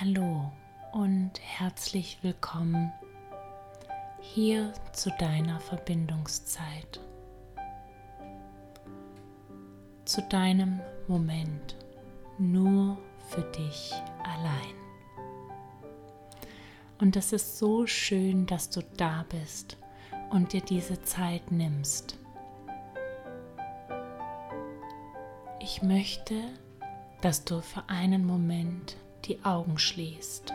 Hallo und herzlich willkommen hier zu deiner Verbindungszeit, zu deinem Moment nur für dich allein. Und es ist so schön, dass du da bist und dir diese Zeit nimmst. Ich möchte, dass du für einen Moment die Augen schließt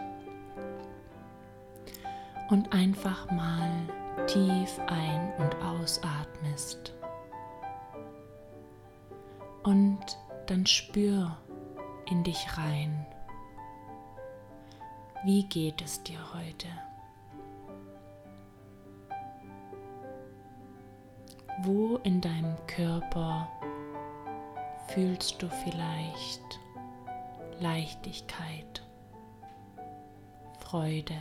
und einfach mal tief ein- und ausatmest. Und dann spür in dich rein. Wie geht es dir heute? Wo in deinem Körper fühlst du vielleicht Leichtigkeit, Freude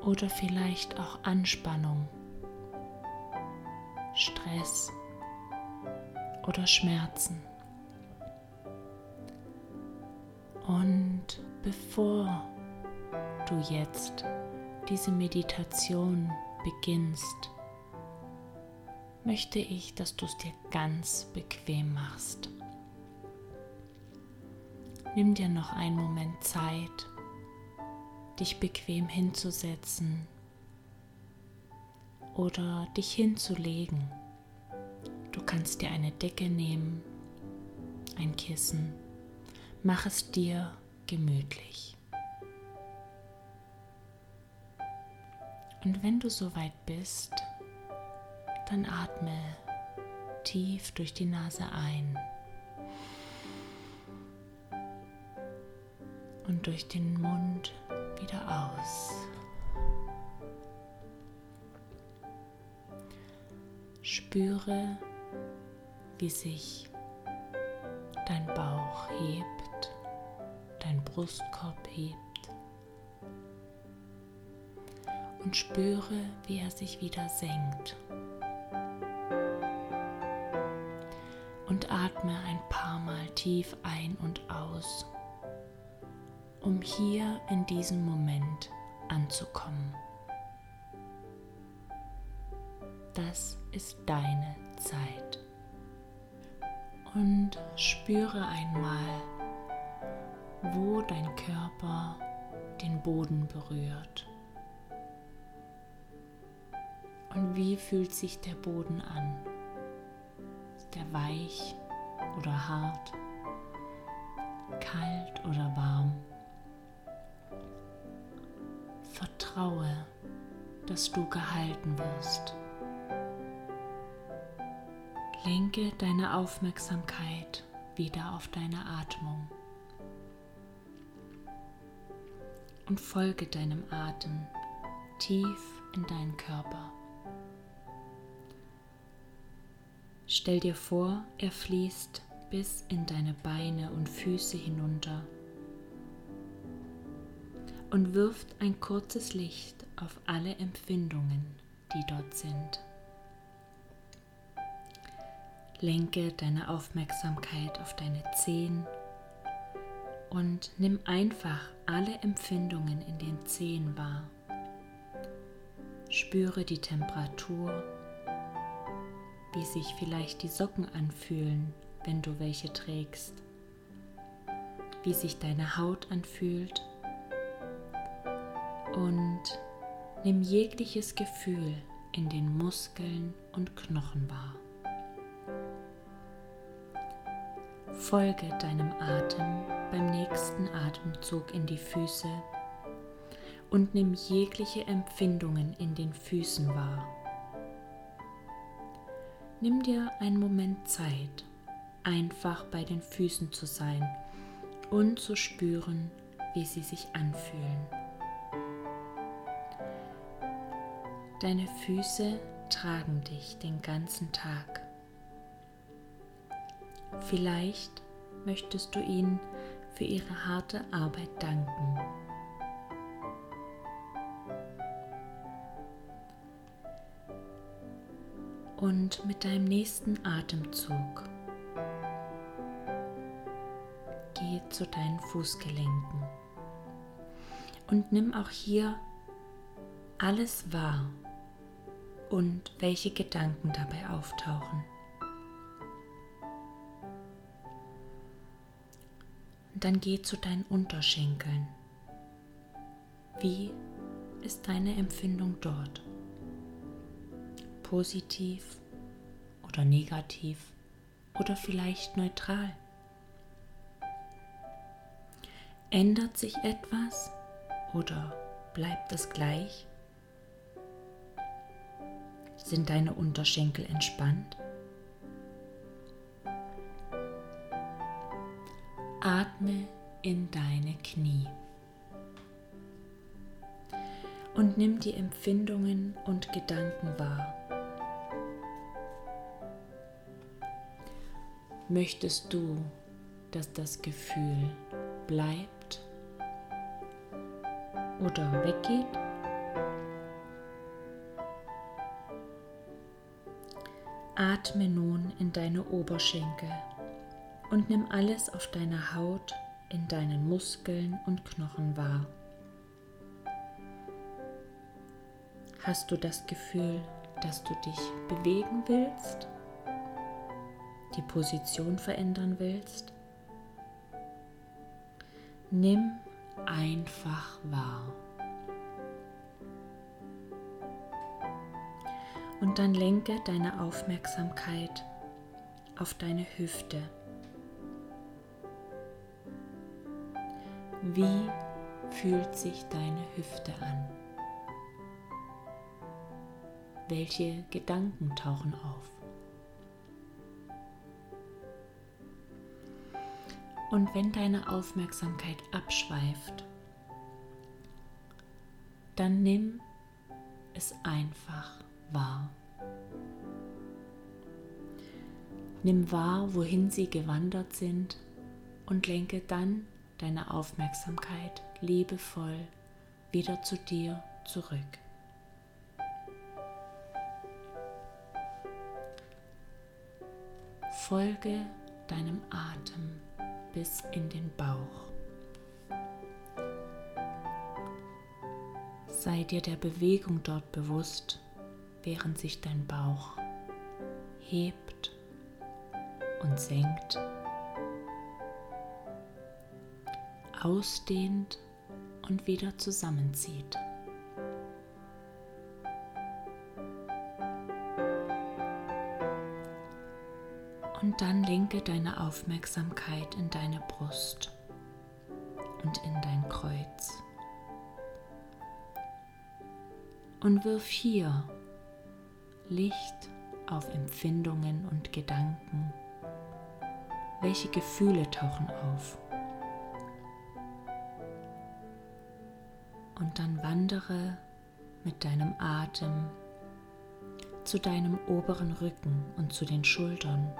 oder vielleicht auch Anspannung, Stress oder Schmerzen. Und bevor du jetzt diese Meditation beginnst, möchte ich, dass du es dir ganz bequem machst. Nimm dir noch einen Moment Zeit, dich bequem hinzusetzen oder dich hinzulegen. Du kannst dir eine Decke nehmen, ein Kissen. Mach es dir gemütlich. Und wenn du soweit bist, dann atme tief durch die Nase ein. Und durch den Mund wieder aus. Spüre, wie sich dein Bauch hebt, dein Brustkorb hebt und spüre, wie er sich wieder senkt. Und atme ein paar Mal tief ein und aus um hier in diesem Moment anzukommen. Das ist deine Zeit. Und spüre einmal, wo dein Körper den Boden berührt. Und wie fühlt sich der Boden an? Ist der weich oder hart? Kalt oder warm? Vertraue, dass du gehalten wirst. Lenke deine Aufmerksamkeit wieder auf deine Atmung und folge deinem Atem tief in deinen Körper. Stell dir vor, er fließt bis in deine Beine und Füße hinunter und wirft ein kurzes Licht auf alle Empfindungen, die dort sind. Lenke deine Aufmerksamkeit auf deine Zehen und nimm einfach alle Empfindungen in den Zehen wahr. Spüre die Temperatur, wie sich vielleicht die Socken anfühlen, wenn du welche trägst, wie sich deine Haut anfühlt und nimm jegliches Gefühl in den Muskeln und Knochen wahr. Folge deinem Atem beim nächsten Atemzug in die Füße und nimm jegliche Empfindungen in den Füßen wahr. Nimm dir einen Moment Zeit, einfach bei den Füßen zu sein und zu spüren, wie sie sich anfühlen. Deine Füße tragen dich den ganzen Tag. Vielleicht möchtest du ihnen für ihre harte Arbeit danken. Und mit deinem nächsten Atemzug geh zu deinen Fußgelenken und nimm auch hier alles wahr und welche Gedanken dabei auftauchen. Und dann geh zu deinen Unterschenkeln. Wie ist deine Empfindung dort? Positiv oder negativ oder vielleicht neutral? Ändert sich etwas oder bleibt es gleich? Sind deine Unterschenkel entspannt? Atme in deine Knie und nimm die Empfindungen und Gedanken wahr. Möchtest du, dass das Gefühl bleibt oder weggeht? Atme nun in deine Oberschenkel und nimm alles auf deiner Haut, in deinen Muskeln und Knochen wahr. Hast du das Gefühl, dass du dich bewegen willst? Die Position verändern willst? Nimm einfach wahr. Und dann lenke deine Aufmerksamkeit auf deine Hüfte. Wie fühlt sich deine Hüfte an? Welche Gedanken tauchen auf? Und wenn deine Aufmerksamkeit abschweift, dann nimm es einfach wahr. Nimm wahr, wohin sie gewandert sind und lenke dann deine Aufmerksamkeit liebevoll wieder zu dir zurück. Folge deinem Atem bis in den Bauch. Sei dir der Bewegung dort bewusst, während sich dein Bauch hebt und senkt, ausdehnt und wieder zusammenzieht. Und dann lenke deine Aufmerksamkeit in deine Brust und in dein Kreuz. Und wirf hier Licht auf Empfindungen und Gedanken. Welche Gefühle tauchen auf? Und dann wandere mit deinem Atem zu deinem oberen Rücken und zu den Schultern.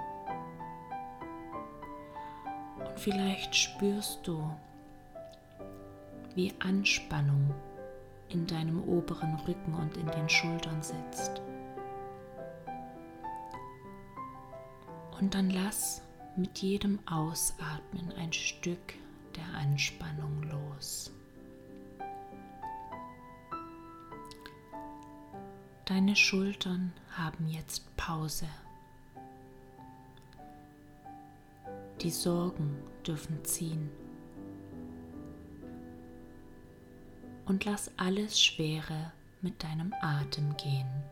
Und vielleicht spürst du, wie Anspannung in deinem oberen Rücken und in den Schultern sitzt. Und dann lass mit jedem Ausatmen ein Stück der Anspannung los. Deine Schultern haben jetzt Pause. Die Sorgen dürfen ziehen. Und lass alles Schwere mit deinem Atem gehen.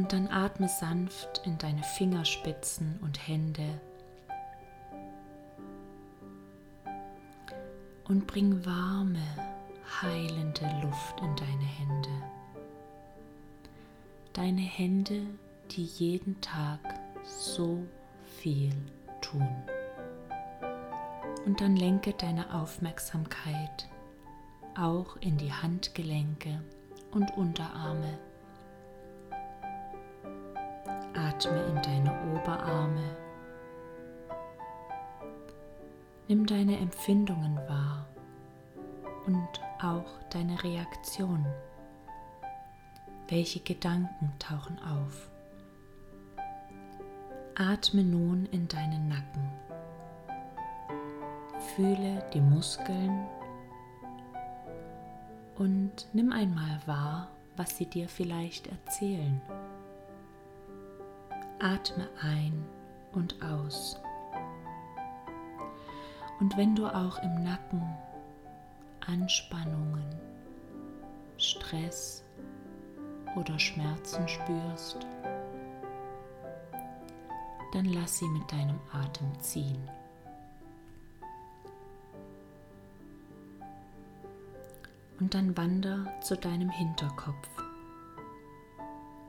Und dann atme sanft in deine Fingerspitzen und Hände und bring warme, heilende Luft in deine Hände. Deine Hände, die jeden Tag so viel tun. Und dann lenke deine Aufmerksamkeit auch in die Handgelenke und Unterarme Atme in deine Oberarme. Nimm deine Empfindungen wahr und auch deine Reaktion. Welche Gedanken tauchen auf? Atme nun in deinen Nacken. Fühle die Muskeln und nimm einmal wahr, was sie dir vielleicht erzählen. Atme ein und aus. Und wenn du auch im Nacken Anspannungen, Stress oder Schmerzen spürst, dann lass sie mit deinem Atem ziehen. Und dann wander zu deinem Hinterkopf.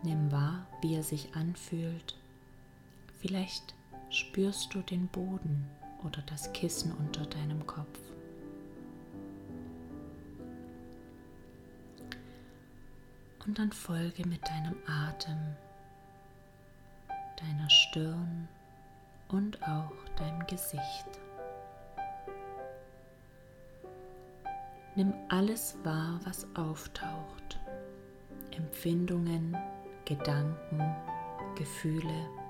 Nimm wahr, wie er sich anfühlt. Vielleicht spürst du den Boden oder das Kissen unter deinem Kopf. Und dann folge mit deinem Atem deiner Stirn und auch deinem Gesicht. Nimm alles wahr, was auftaucht. Empfindungen, Gedanken, Gefühle.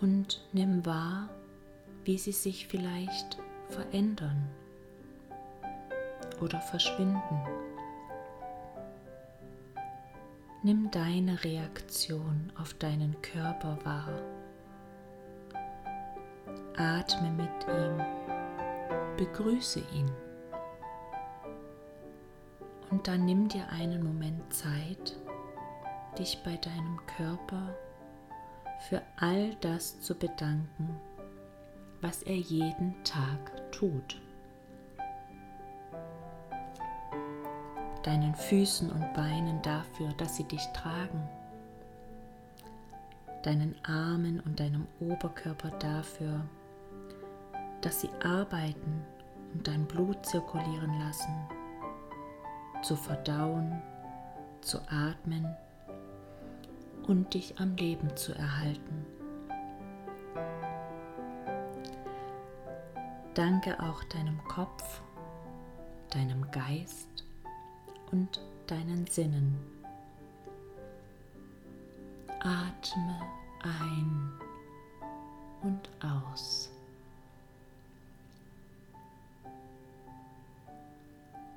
Und nimm wahr, wie sie sich vielleicht verändern oder verschwinden. Nimm deine Reaktion auf deinen Körper wahr. Atme mit ihm, begrüße ihn. Und dann nimm dir einen Moment Zeit, dich bei deinem Körper für all das zu bedanken, was er jeden Tag tut. Deinen Füßen und Beinen dafür, dass sie dich tragen. Deinen Armen und deinem Oberkörper dafür, dass sie arbeiten und dein Blut zirkulieren lassen zu verdauen, zu atmen und dich am Leben zu erhalten. Danke auch deinem Kopf, deinem Geist und deinen Sinnen. Atme ein und aus.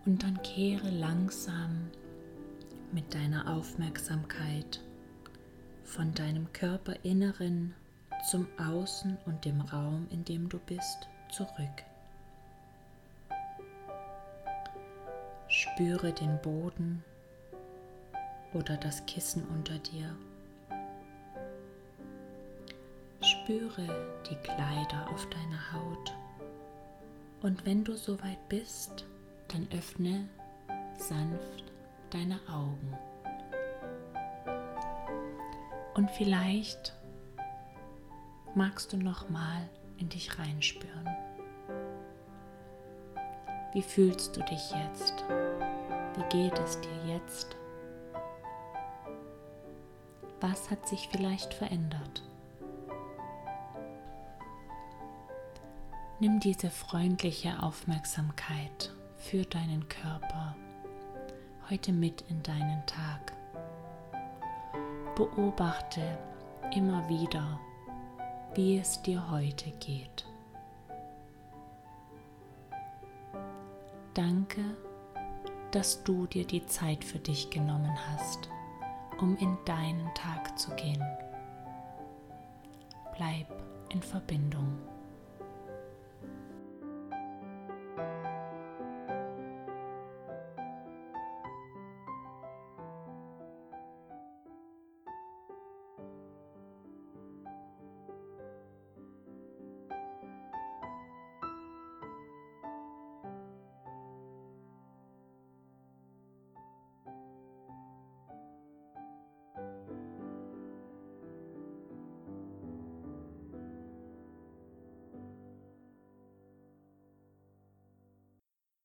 Und dann kehre langsam mit deiner Aufmerksamkeit von deinem Körperinneren zum Außen und dem Raum, in dem du bist, zurück. Spüre den Boden oder das Kissen unter dir. Spüre die Kleider auf deiner Haut. Und wenn du soweit bist, dann öffne sanft deine Augen. Und vielleicht magst du noch mal in dich reinspüren. Wie fühlst du dich jetzt? Wie geht es dir jetzt? Was hat sich vielleicht verändert? Nimm diese freundliche Aufmerksamkeit für deinen Körper heute mit in deinen Tag. Beobachte immer wieder, wie es dir heute geht. Danke, dass du dir die Zeit für dich genommen hast, um in deinen Tag zu gehen. Bleib in Verbindung.